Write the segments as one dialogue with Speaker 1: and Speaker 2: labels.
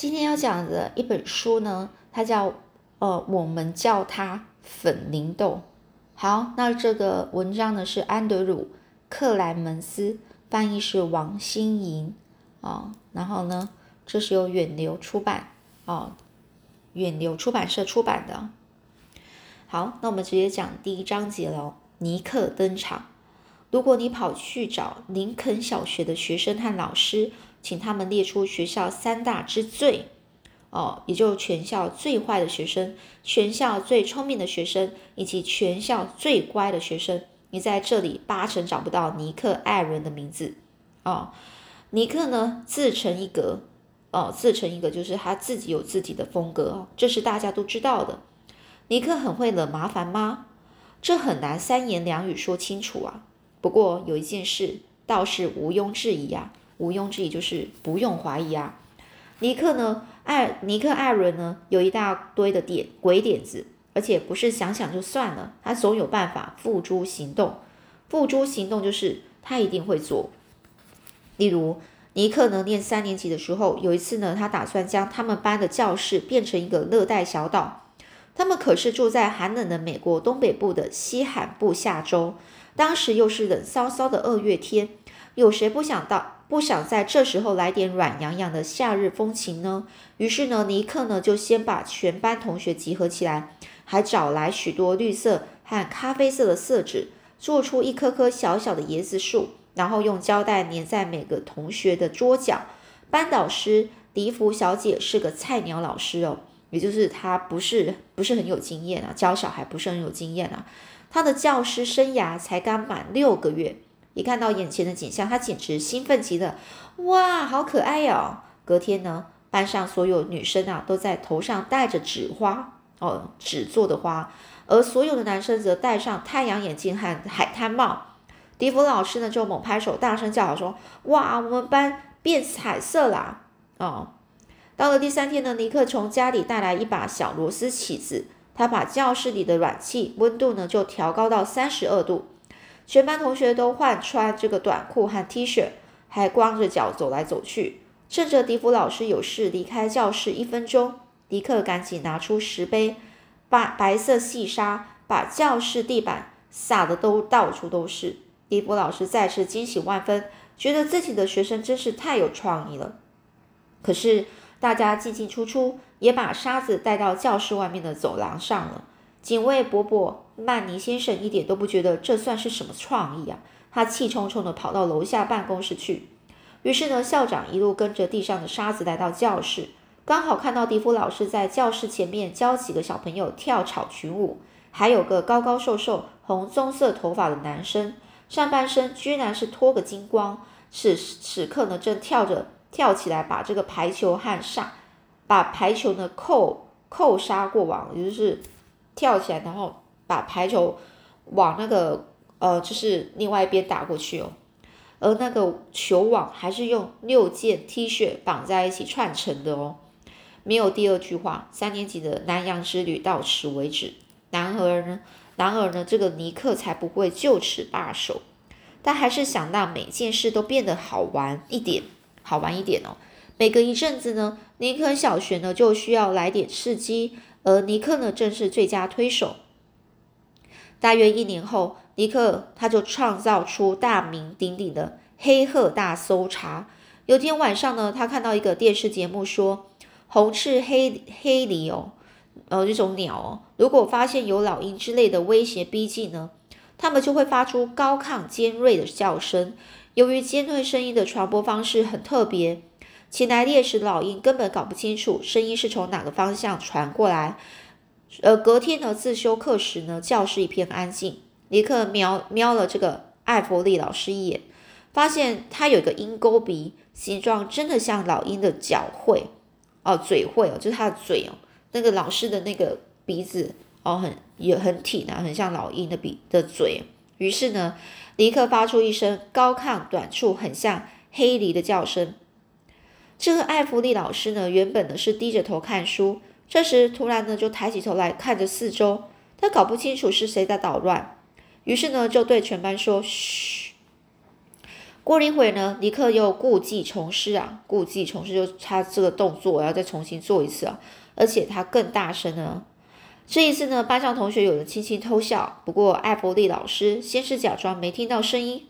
Speaker 1: 今天要讲的一本书呢，它叫呃，我们叫它粉凝豆。好，那这个文章呢是安德鲁克莱门斯翻译，是王心莹啊。然后呢，这是由远流出版哦，远流出版社出版的。好，那我们直接讲第一章节喽。尼克登场。如果你跑去找林肯小学的学生和老师，请他们列出学校三大之最，哦，也就全校最坏的学生、全校最聪明的学生以及全校最乖的学生，你在这里八成找不到尼克·艾伦的名字。哦，尼克呢自成一格，哦，自成一格就是他自己有自己的风格，这是大家都知道的。尼克很会惹麻烦吗？这很难三言两语说清楚啊。不过有一件事倒是毋庸置疑啊，毋庸置疑就是不用怀疑啊。尼克呢，艾尼克艾伦呢，有一大堆的点鬼点子，而且不是想想就算了，他总有办法付诸行动。付诸行动就是他一定会做。例如，尼克呢念三年级的时候，有一次呢，他打算将他们班的教室变成一个热带小岛。他们可是住在寒冷的美国东北部的西罕布夏州。当时又是冷飕飕的二月天，有谁不想到不想在这时候来点软洋洋的夏日风情呢？于是呢，尼克呢就先把全班同学集合起来，还找来许多绿色和咖啡色的色纸，做出一棵棵小小的椰子树，然后用胶带粘在每个同学的桌角。班导师迪福小姐是个菜鸟老师哦，也就是她不是不是很有经验啊，教小孩不是很有经验啊。她的教师生涯才刚满六个月，一看到眼前的景象，他简直兴奋极了。哇，好可爱哟！隔天呢，班上所有女生啊都在头上戴着纸花哦，纸做的花，而所有的男生则戴上太阳眼镜和海滩帽。迪福老师呢就猛拍手，大声叫好说：“哇，我们班变彩色啦！”哦，到了第三天呢，尼克从家里带来一把小螺丝起子。他把教室里的暖气温度呢就调高到三十二度，全班同学都换穿这个短裤和 T 恤，还光着脚走来走去。趁着迪福老师有事离开教室一分钟，迪克赶紧拿出石碑，把白色细沙把教室地板撒的都到处都是。迪福老师再次惊喜万分，觉得自己的学生真是太有创意了。可是。大家进进出出，也把沙子带到教室外面的走廊上了。警卫伯伯曼尼先生一点都不觉得这算是什么创意啊！他气冲冲地跑到楼下办公室去。于是呢，校长一路跟着地上的沙子来到教室，刚好看到迪夫老师在教室前面教几个小朋友跳草裙舞，还有个高高瘦瘦、红棕色头发的男生，上半身居然是脱个精光，此此刻呢正跳着。跳起来，把这个排球和杀，把排球呢扣扣杀过网，也就是跳起来，然后把排球往那个呃，就是另外一边打过去哦。而那个球网还是用六件 T 恤绑在一起串成的哦。没有第二句话，三年级的南洋之旅到此为止。然而呢，然而呢，这个尼克才不会就此罢手，他还是想让每件事都变得好玩一点。好玩一点哦。每隔一阵子呢，尼克小学呢就需要来点刺激，而尼克呢正是最佳推手。大约一年后，尼克他就创造出大名鼎鼎的黑鹤大搜查。有天晚上呢，他看到一个电视节目说，红翅黑黑鹂哦，呃，这种鸟哦，如果发现有老鹰之类的威胁逼近呢，它们就会发出高亢尖锐的叫声。由于尖锐声音的传播方式很特别，前来猎食的老鹰根本搞不清楚声音是从哪个方向传过来。呃，隔天呢，自修课时呢，教室一片安静。尼克瞄瞄了这个艾弗利老师一眼，发现他有一个鹰钩鼻，形状真的像老鹰的角喙哦，嘴喙哦，就是他的嘴哦，那个老师的那个鼻子哦，很也很挺啊，很像老鹰的鼻的嘴。于是呢。尼克发出一声高亢、短促、很像黑狸的叫声。这个艾弗利老师呢，原本呢是低着头看书，这时突然呢就抬起头来看着四周，他搞不清楚是谁在捣乱，于是呢就对全班说：“嘘。”过了一会呢，尼克又故技重施啊，故技重施，就他这个动作，我要再重新做一次啊，而且他更大声了。这一次呢，班上同学有人轻轻偷笑，不过艾伯利老师先是假装没听到声音。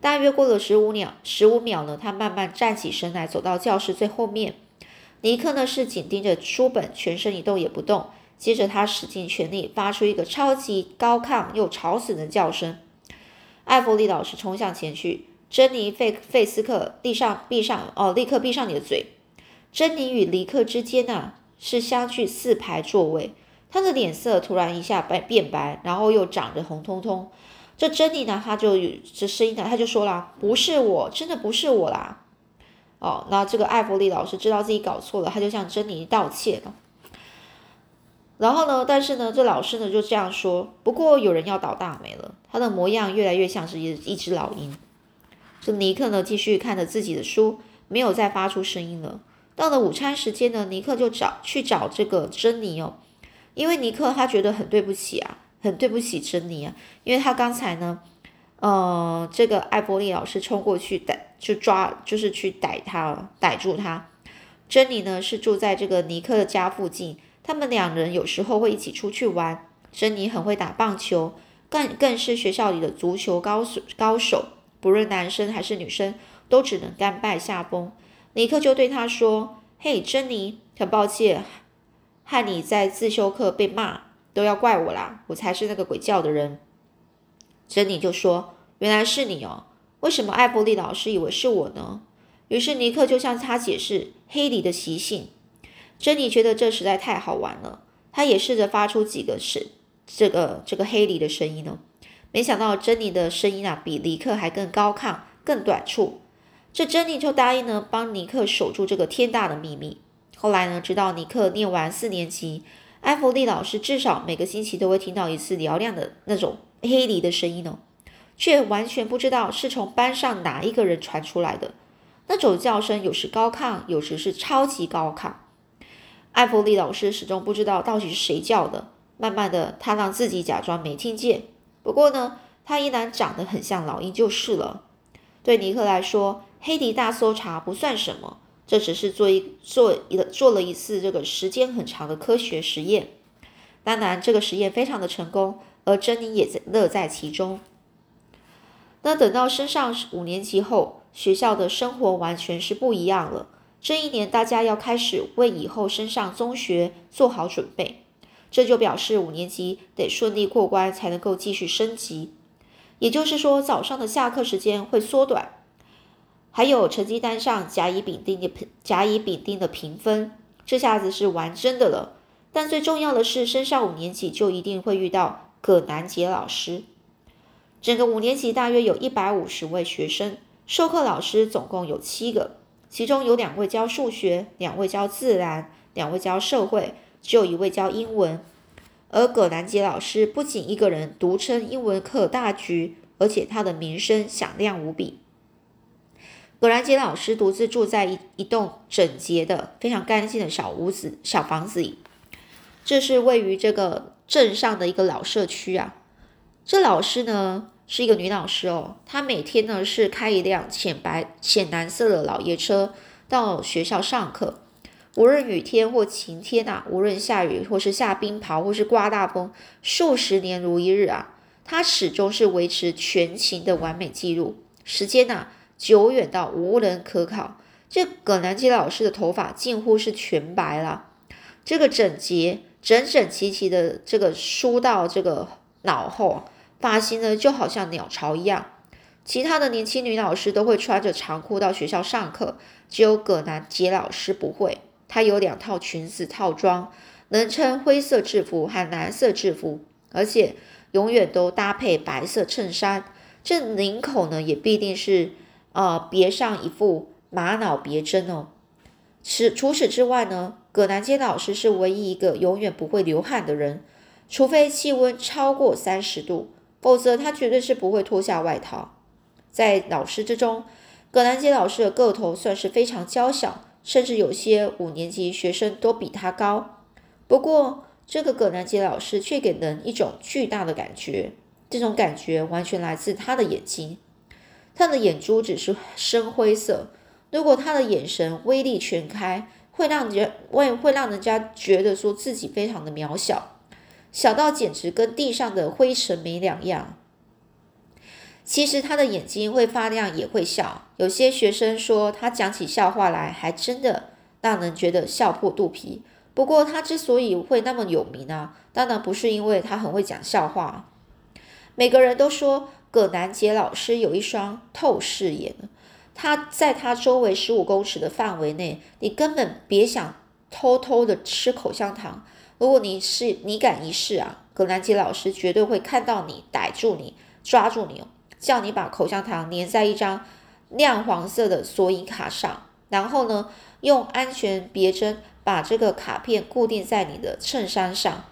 Speaker 1: 大约过了十五秒，十五秒呢，他慢慢站起身来，走到教室最后面。尼克呢是紧盯着书本，全身一动也不动。接着他使尽全力，发出一个超级高亢又吵死的叫声。艾弗利老师冲向前去，珍妮费费斯克立上闭上哦，立刻闭上你的嘴。珍妮与尼克之间呢是相距四排座位，他的脸色突然一下白变白，然后又长得红彤彤。这珍妮呢，他就这声音呢，他就说了：“不是我，真的不是我啦。”哦，那这个艾弗利老师知道自己搞错了，他就向珍妮道歉了。然后呢，但是呢，这老师呢就这样说：“不过有人要倒大霉了，他的模样越来越像是一一只老鹰。”这尼克呢继续看着自己的书，没有再发出声音了。到了午餐时间呢，尼克就找去找这个珍妮哦，因为尼克他觉得很对不起啊。很对不起珍妮啊，因为他刚才呢，呃，这个艾伯利老师冲过去逮，就抓，就是去逮他，逮住他。珍妮呢是住在这个尼克的家附近，他们两人有时候会一起出去玩。珍妮很会打棒球，更更是学校里的足球高手高手，不论男生还是女生都只能甘拜下风。尼克就对他说：“嘿，珍妮，很抱歉，害你在自修课被骂。”都要怪我啦！我才是那个鬼叫的人。珍妮就说：“原来是你哦，为什么艾弗利老师以为是我呢？”于是尼克就向他解释黑梨的习性。珍妮觉得这实在太好玩了，他也试着发出几个是这个这个黑梨的声音呢。没想到珍妮的声音啊，比尼克还更高亢、更短促。这珍妮就答应呢，帮尼克守住这个天大的秘密。后来呢，直到尼克念完四年级。艾弗利老师至少每个星期都会听到一次嘹亮的那种黑梨的声音哦，却完全不知道是从班上哪一个人传出来的。那种叫声有时高亢，有时是超级高亢。艾弗利老师始终不知道到底是谁叫的。慢慢的，他让自己假装没听见。不过呢，他依然长得很像老鹰就是了。对尼克来说，黑迪大搜查不算什么。这只是做一做一做了一次这个时间很长的科学实验，当然这个实验非常的成功，而珍妮也在乐在其中。那等到升上五年级后，学校的生活完全是不一样了。这一年大家要开始为以后升上中学做好准备，这就表示五年级得顺利过关才能够继续升级。也就是说，早上的下课时间会缩短。还有成绩单上甲乙丙丁的甲乙丙丁的评分，这下子是玩真的了。但最重要的是，升上五年级就一定会遇到葛南杰老师。整个五年级大约有一百五十位学生，授课老师总共有七个，其中有两位教数学，两位教自然，两位教社会，只有一位教英文。而葛兰杰老师不仅一个人独撑英文课大局，而且他的名声响亮无比。葛兰杰老师独自住在一一栋整洁的、非常干净的小屋子、小房子里。这是位于这个镇上的一个老社区啊。这老师呢是一个女老师哦，她每天呢是开一辆浅白、浅蓝色的老爷车到学校上课。无论雨天或晴天啊，无论下雨或是下冰雹或是刮大风，数十年如一日啊，她始终是维持全勤的完美记录。时间呐？久远到无人可考。这葛南基老师的头发近乎是全白了，这个整洁、整整齐齐的这个梳到这个脑后，发型呢就好像鸟巢一样。其他的年轻女老师都会穿着长裤到学校上课，只有葛南杰老师不会。她有两套裙子套装，能称灰色制服和蓝色制服，而且永远都搭配白色衬衫。这领口呢也必定是。啊，别上一副玛瑙别针哦。此除此之外呢，葛南杰老师是唯一一个永远不会流汗的人，除非气温超过三十度，否则他绝对是不会脱下外套。在老师之中，葛南杰老师的个头算是非常娇小，甚至有些五年级学生都比他高。不过，这个葛南杰老师却给人一种巨大的感觉，这种感觉完全来自他的眼睛。他的眼珠只是深灰色。如果他的眼神威力全开，会让人会会让人家觉得说自己非常的渺小，小到简直跟地上的灰尘没两样。其实他的眼睛会发亮，也会笑。有些学生说他讲起笑话来，还真的让人觉得笑破肚皮。不过他之所以会那么有名啊，当然不是因为他很会讲笑话。每个人都说葛南杰老师有一双透视眼，他在他周围十五公尺的范围内，你根本别想偷偷的吃口香糖。如果你是你敢一试啊，葛南杰老师绝对会看到你，逮住你，抓住你哦，叫你把口香糖粘在一张亮黄色的索引卡上，然后呢，用安全别针。把这个卡片固定在你的衬衫上，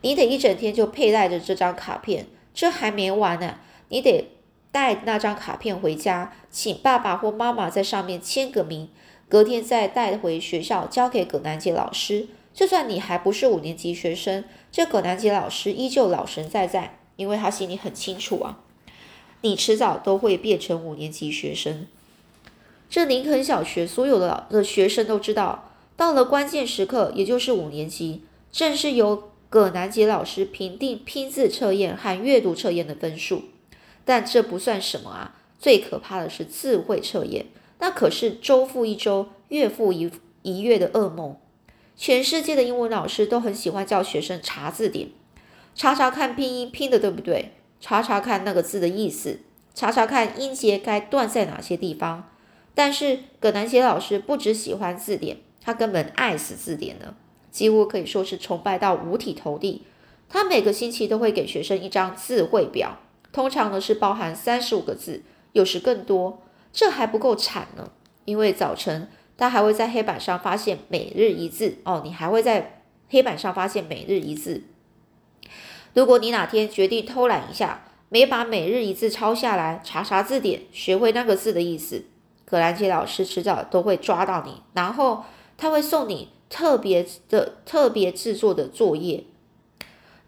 Speaker 1: 你得一整天就佩戴着这张卡片。这还没完呢，你得带那张卡片回家，请爸爸或妈妈在上面签个名，隔天再带回学校交给葛南杰老师。就算你还不是五年级学生，这葛南杰老师依旧老神在在，因为他心里很清楚啊，你迟早都会变成五年级学生。这林肯小学所有的的学生都知道。到了关键时刻，也就是五年级，正是由葛南杰老师评定拼字测验和阅读测验的分数。但这不算什么啊，最可怕的是智慧测验，那可是周复一周、月复一一月的噩梦。全世界的英文老师都很喜欢叫学生查字典，查查看拼音拼的对不对，查查看那个字的意思，查查看音节该断在哪些地方。但是葛南杰老师不只喜欢字典。他根本爱死字典了，几乎可以说是崇拜到五体投地。他每个星期都会给学生一张字汇表，通常呢是包含三十五个字，有时更多。这还不够惨呢，因为早晨他还会在黑板上发现每日一字哦，你还会在黑板上发现每日一字。如果你哪天决定偷懒一下，没把每日一字抄下来，查查字典，学会那个字的意思，葛兰杰老师迟早都会抓到你，然后。他会送你特别的、特别制作的作业。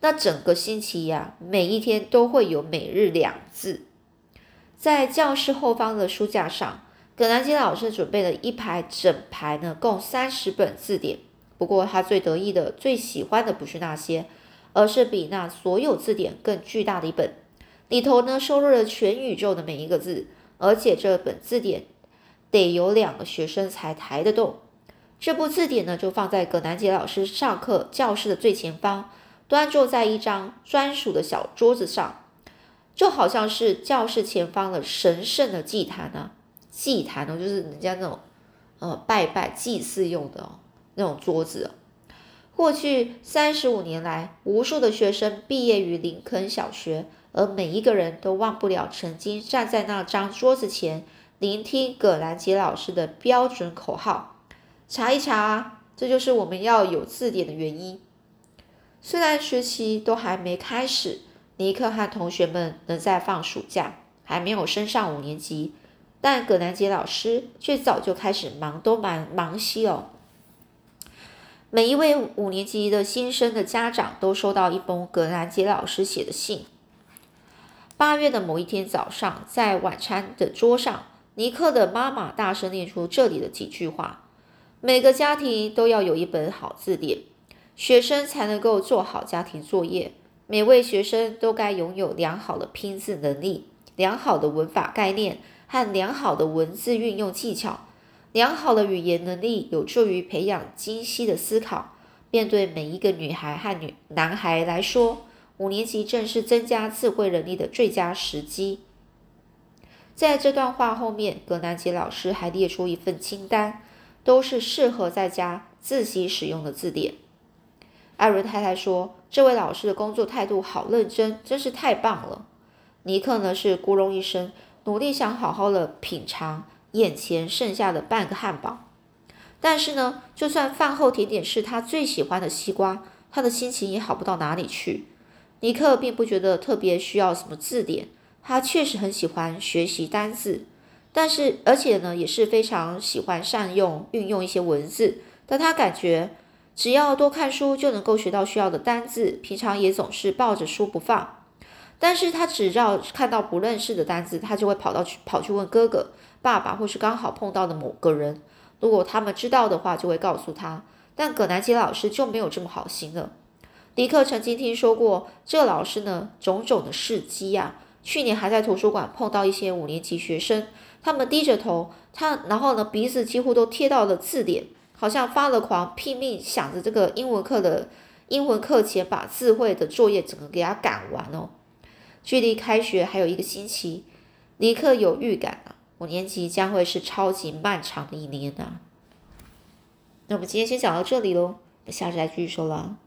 Speaker 1: 那整个星期呀，每一天都会有每日两字。在教室后方的书架上，葛南杰老师准备了一排整排呢，共三十本字典。不过他最得意的、最喜欢的不是那些，而是比那所有字典更巨大的一本，里头呢收录了全宇宙的每一个字，而且这本字典得有两个学生才抬得动。这部字典呢，就放在葛南杰老师上课教室的最前方，端坐在一张专属的小桌子上，就好像是教室前方的神圣的祭坛呢。祭坛哦，就是人家那种呃拜拜祭祀用的那种桌子。过去三十五年来，无数的学生毕业于林肯小学，而每一个人都忘不了曾经站在那张桌子前，聆听葛兰杰老师的标准口号。查一查啊，这就是我们要有字典的原因。虽然学期都还没开始，尼克和同学们能在放暑假，还没有升上五年级，但葛南杰老师却早就开始忙东忙忙西哦。每一位五年级的新生的家长都收到一封葛南杰老师写的信。八月的某一天早上，在晚餐的桌上，尼克的妈妈大声念出这里的几句话。每个家庭都要有一本好字典，学生才能够做好家庭作业。每位学生都该拥有良好的拼字能力、良好的文法概念和良好的文字运用技巧。良好的语言能力有助于培养精细的思考。面对每一个女孩和女男孩来说，五年级正是增加智慧能力的最佳时机。在这段话后面，葛南杰老师还列出一份清单。都是适合在家自习使用的字典。艾瑞太太说：“这位老师的工作态度好认真，真是太棒了。”尼克呢是咕隆一声，努力想好好的品尝眼前剩下的半个汉堡。但是呢，就算饭后甜点是他最喜欢的西瓜，他的心情也好不到哪里去。尼克并不觉得特别需要什么字典，他确实很喜欢学习单字。但是，而且呢，也是非常喜欢善用运用一些文字。但他感觉，只要多看书就能够学到需要的单字。平常也总是抱着书不放。但是他只要看到不认识的单词，他就会跑到去跑去问哥哥、爸爸，或是刚好碰到的某个人。如果他们知道的话，就会告诉他。但葛南吉老师就没有这么好心了。迪克曾经听说过这老师呢种种的事迹呀。去年还在图书馆碰到一些五年级学生，他们低着头，他然后呢鼻子几乎都贴到了字典，好像发了狂，拼命想着这个英文课的英文课前把智慧的作业整个给他赶完哦。距离开学还有一个星期，尼克有预感啊，五年级将会是超级漫长的一年啊。那我们今天先讲到这里喽，下次再继续说了。